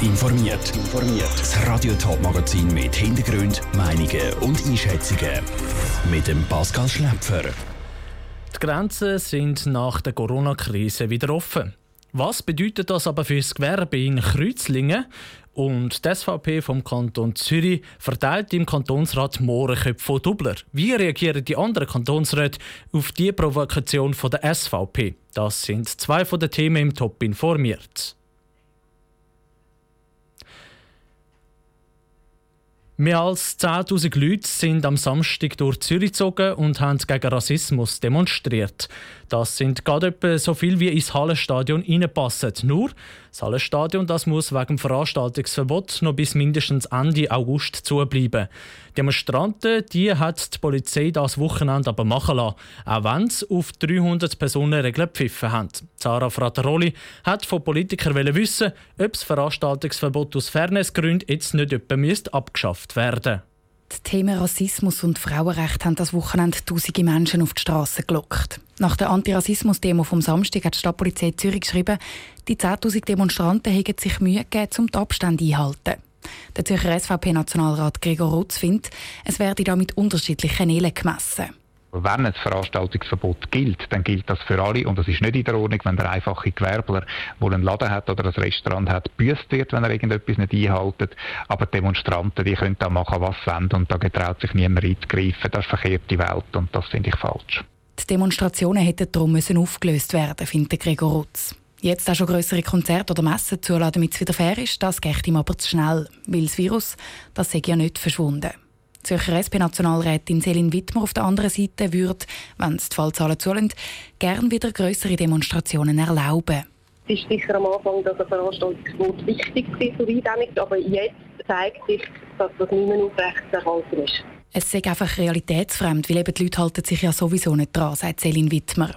informiert. Das Radio Top Magazin mit Hintergrund, Meinungen und Einschätzungen mit dem Pascal Schläpfer. Die Grenzen sind nach der Corona-Krise wieder offen. Was bedeutet das aber für das Gewerbe in Kreuzlingen? Und die SVP vom Kanton Zürich verteilt im Kantonsrat Mohrenköpfe von Dubler. Wie reagieren die anderen Kantonsräte auf die Provokation von der SVP? Das sind zwei von den Themen im Top informiert. Mehr als 10.000 Leute sind am Samstag durch Zürich gezogen und haben gegen Rassismus demonstriert. Das sind gerade etwa so viel wie ins Hallenstadion reinpassen. Nur, das Hallenstadion das muss wegen Veranstaltungsverbot noch bis mindestens Ende August zubleiben. Demonstranten die hat die Polizei das Wochenende aber machen lassen, auch wenn sie auf 300 Personen Regeln gepfiffen haben. Sarah Frateroli hat von Politikern wissen, ob das Veranstaltungsverbot aus Fairnessgründen jetzt nicht abgeschafft werden müsste. Die Themen Rassismus und Frauenrecht haben das Wochenende tausende Menschen auf die Straße gelockt. Nach der Antirassismus-Demo vom Samstag hat die Stadtpolizei Zürich geschrieben, die 10.000 Demonstranten hätten sich Mühe gegeben, um den Abstand einzuhalten. Der Zürcher SVP-Nationalrat Gregor Rutz findet, es werde da mit unterschiedlichen Elen gemessen. Wenn ein Veranstaltungsverbot gilt, dann gilt das für alle und das ist nicht in der Ordnung, wenn der einfache Gewerbler, der einen Laden hat oder ein Restaurant hat, büßt wird, wenn er irgendetwas nicht einhält. Aber Demonstranten, die können da machen, was sie wollen und da getraut sich niemand einzugreifen. Das ist verkehrte Welt und das finde ich falsch. Die Demonstrationen hätten darum müssen aufgelöst werden, findet Gregor Rutz. Jetzt auch schon größere Konzerte oder Messen zuladen, damit es wieder fair ist, das geht ihm aber zu schnell, weil das Virus, das sei ja nicht verschwunden. Zürcher SP-Nationalrätin Selin Wittmer auf der anderen Seite würde, wenn es die Fallzahlen zulassen, gern wieder größere Demonstrationen erlauben. Es ist sicher am Anfang, dass ein Veranstaltungsverbot wichtig war für Eindämmung, aber jetzt zeigt sich, dass das nicht mehr aufrechtzuerhalten ist. Es sei einfach realitätsfremd, weil eben die Leute halten sich ja sowieso nicht dran, sagt Selin Wittmer.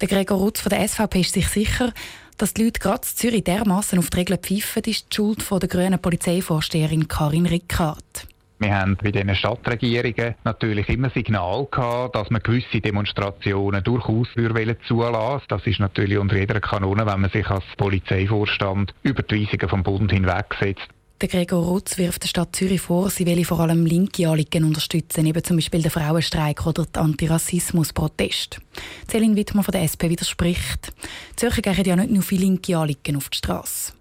Der Gregor Rutz von der SVP ist sich sicher, dass die Leute gerade in Zürich dermassen auf die Regeln pfeifen, ist die Schuld von der grünen Polizeivorsteherin Karin Rickard. Wir haben bei diesen Stadtregierungen natürlich immer Signal gehabt, dass man gewisse Demonstrationen durchaus zulassen Das ist natürlich unter jeder Kanone, wenn man sich als Polizeivorstand über die Weisungen vom Bund hinwegsetzt. Der Gregor Rutz wirft der Stadt Zürich vor, sie will vor allem linke Anliegen unterstützen, eben zum Beispiel den Frauenstreik oder den Antirassismus-Protest. Céline Wittmann von der SP widerspricht. Zürcher gehen ja nicht nur viele linke Anliegen auf die Straße.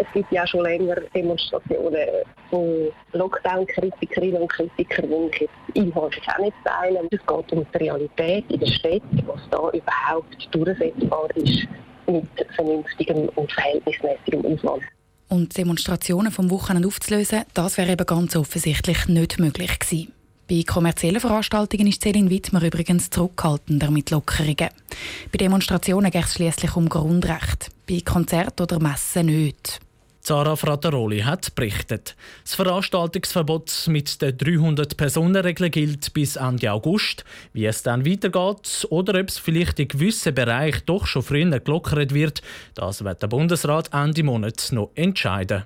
Es gibt ja schon länger Demonstrationen von Lockdown-Kritikerinnen und Kritikern, die ich inhaltlich auch nicht teilen. Es geht um die Realität in der Stadt, was da überhaupt durchsetzbar ist mit vernünftigem und verhältnismäßigem Aufwand. Und Demonstrationen vom Wochenende aufzulösen, das wäre eben ganz offensichtlich nicht möglich gewesen. Bei kommerziellen Veranstaltungen ist Céline Wittmer übrigens zurückhaltender mit Lockerungen. Bei Demonstrationen geht es schließlich um Grundrecht, bei Konzerten oder Messen nicht. Sarah Frateroli hat berichtet. Das Veranstaltungsverbot mit der 300-Personen-Regel gilt bis Ende August. Wie es dann weitergeht oder ob es vielleicht in gewissen Bereichen doch schon früher gelockert wird, das wird der Bundesrat Ende Monat noch entscheiden.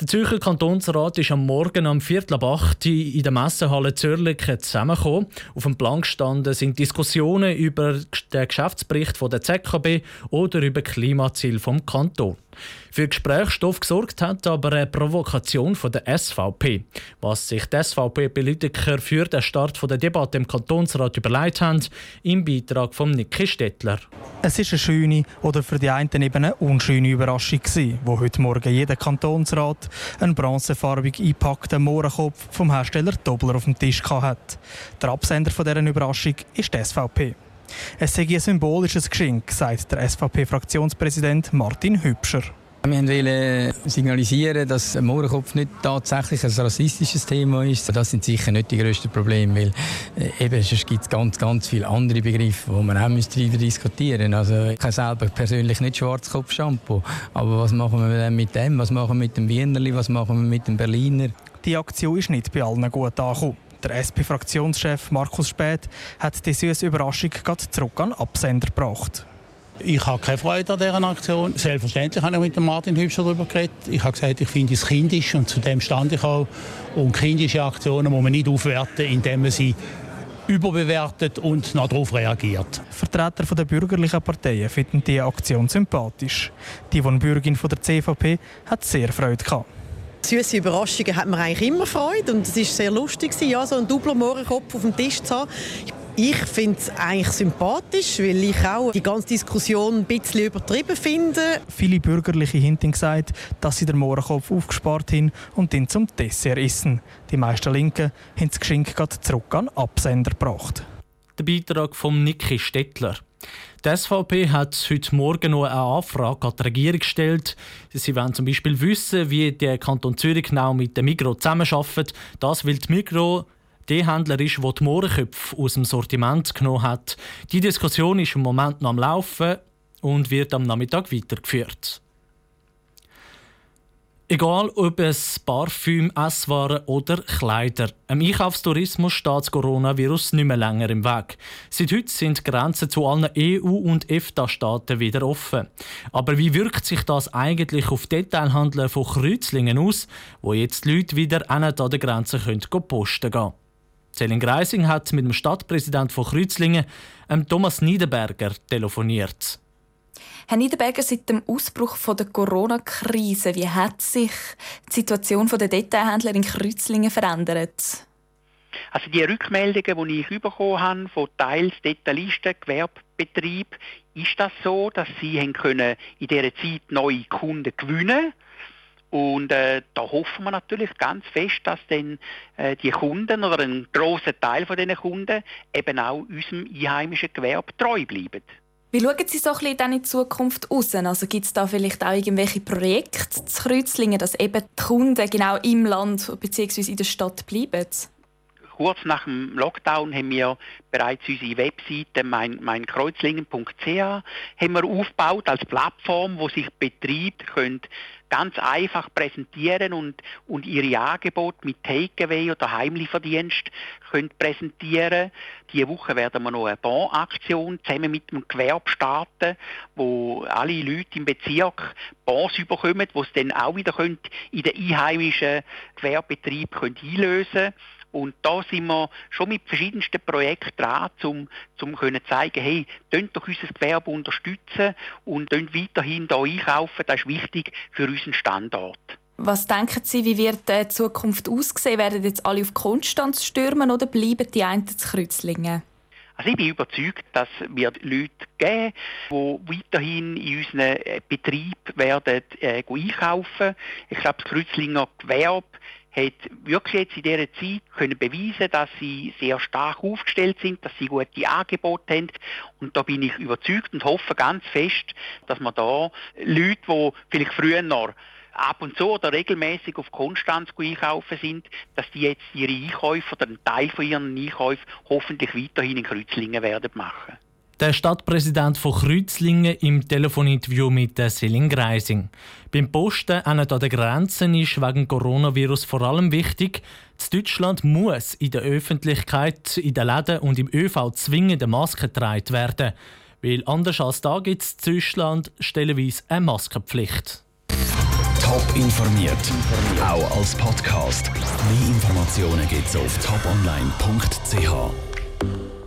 Der Zürcher Kantonsrat ist am Morgen am Viertel ab 8 in der Messehalle Zürich zusammengekommen. Auf dem Plan gestanden sind Diskussionen über den Geschäftsbericht der ZKB oder über Klimaziel vom Kanton. Für Gesprächsstoff gesorgt hat aber eine Provokation von der SVP. Was sich die SVP-Politiker für den Start der Debatte im Kantonsrat überlegt haben, im Beitrag von Niki Stettler. Es ist eine schöne oder für die einen eben eine unschöne Überraschung gewesen, wo heute Morgen jeder Kantonsrat einen bronzefarbig eingepackten Mohrenkopf vom Hersteller Dobler auf dem Tisch hat. Der Absender dieser Überraschung ist die SVP. Es sei ein symbolisches Geschenk, sagt der SVP-Fraktionspräsident Martin Hübscher. Wir wollen signalisieren, dass ein Mohrenkopf nicht tatsächlich ein rassistisches Thema ist. Das sind sicher nicht die grössten Probleme, weil äh, eben, es gibt ganz, ganz viele andere Begriffe, die man auch müsste diskutieren Also ich habe selber persönlich nicht Schwarzkopf-Shampoo, aber was machen wir denn mit dem? Was machen wir mit dem Wienerli? Was machen wir mit dem Berliner? Die Aktion ist nicht bei allen gut angekommen. Der SP-Fraktionschef Markus Späth hat die süße Überraschung gerade zurück an Absender gebracht. Ich habe keine Freude an dieser Aktion. Selbstverständlich habe ich mit Martin Hübscher darüber geredet. Ich habe gesagt, ich finde es kindisch und zu dem stand ich auch. Und kindische Aktionen muss man nicht aufwerten, indem man sie überbewertet und noch darauf reagiert. Vertreter der bürgerlichen Parteien finden diese Aktion sympathisch. Die von Bürgerin von der CVP hat sehr Freude gehabt. Süße Überraschungen hat man eigentlich immer Freude und es ist sehr lustig, ja, so einen Dubler-Mohrenkopf auf dem Tisch zu haben. Ich finde es eigentlich sympathisch, weil ich auch die ganze Diskussion ein bisschen übertrieben finde. Viele Bürgerliche haben gesagt, dass sie den Mohrenkopf aufgespart haben und ihn zum Dessert essen. Die meisten Linken haben das Geschenk zurück an Absender gebracht. Der Beitrag von Niki Stettler. Die SVP hat heute Morgen noch eine Anfrage an die Regierung gestellt. Sie wollen zum Beispiel wissen, wie der Kanton Zürich genau mit dem Migro zusammenarbeitet. Das will die Migro der Händler ist, der die Mohrenköpfe aus dem Sortiment genommen hat. Die Diskussion ist im Moment noch am Laufen und wird am Nachmittag weitergeführt. Egal ob es Parfüm, Esswaren oder Kleider. Im Einkaufstourismus steht das Coronavirus nicht mehr länger im Weg. Seit heute sind die Grenzen zu allen EU- und EFTA-Staaten wieder offen. Aber wie wirkt sich das eigentlich auf Detailhandel von Kreuzlingen aus, wo jetzt die Leute wieder an der Grenze können posten gehen Celine Greising hat mit dem Stadtpräsident von Kreuzlingen, Thomas Niederberger, telefoniert. Herr Niederberger, seit dem Ausbruch der Corona-Krise, wie hat sich die Situation der Detailhändler in Kreuzlingen verändert? Also die Rückmeldungen, die ich bekommen habe von teils Detailisten, Gewerbebetrieb, ist das so, dass sie in dieser Zeit neue Kunden gewinnen und äh, da hoffen wir natürlich ganz fest, dass dann äh, die Kunden oder ein großer Teil von diesen Kunden eben auch unserem einheimischen Gewerbe treu bleiben. Wie schauen Sie so ein bisschen dann in Zukunft aus? Also gibt es da vielleicht auch irgendwelche Projekte zu Kreuzlingen, dass eben die Kunden genau im Land bzw. in der Stadt bleiben? Kurz nach dem Lockdown haben wir bereits unsere Webseite mein, meinkreuzlingen.ch haben aufgebaut als Plattform, wo sich Betriebe können ganz einfach präsentieren und, und ihre Angebote mit Takeaway oder Heimlieferdienst können präsentieren. Diese Woche werden wir noch eine Bonaktion zusammen mit dem Gewerbe starten, wo alle Leute im Bezirk Bons bekommen, die sie dann auch wieder in den einheimischen Gewerbebetrieb einlösen können. Und da sind wir schon mit verschiedensten Projekten dran, um, um zu zeigen, hey, könnt doch unser Gewerbe unterstützen und könnt weiterhin hier einkaufen. Das ist wichtig für unseren Standort. Was denken Sie, wie wird die Zukunft aussehen? Werden jetzt alle auf Konstanz stürmen oder bleiben die einen zu Kreuzlingen? Also ich bin überzeugt, dass wir Leute geben, die weiterhin in unseren Betrieb werden äh, einkaufen. Ich glaube, das Kreuzlinger Gewerbe hat wirklich jetzt in dieser Zeit können beweisen, dass sie sehr stark aufgestellt sind, dass sie gute Angebote haben. Und da bin ich überzeugt und hoffe ganz fest, dass man da Leute, die vielleicht früher noch ab und zu oder regelmäßig auf Konstanz einkaufen sind, dass die jetzt ihre Einkäufe oder einen Teil von ihren Einkäufen hoffentlich weiterhin in Kreuzlingen werden machen. Der Stadtpräsident von Kreuzlingen im Telefoninterview mit der Selin Greising. Beim Posten an der Grenzen ist wegen Coronavirus vor allem wichtig, dass Deutschland muss in der Öffentlichkeit, in den Läden und im ÖV zwingend eine Maske getragen werden. Weil anders als da gibt es in Deutschland stellenweise eine Maskenpflicht. Top informiert, auch als Podcast. Mehr Informationen gibt es auf toponline.ch.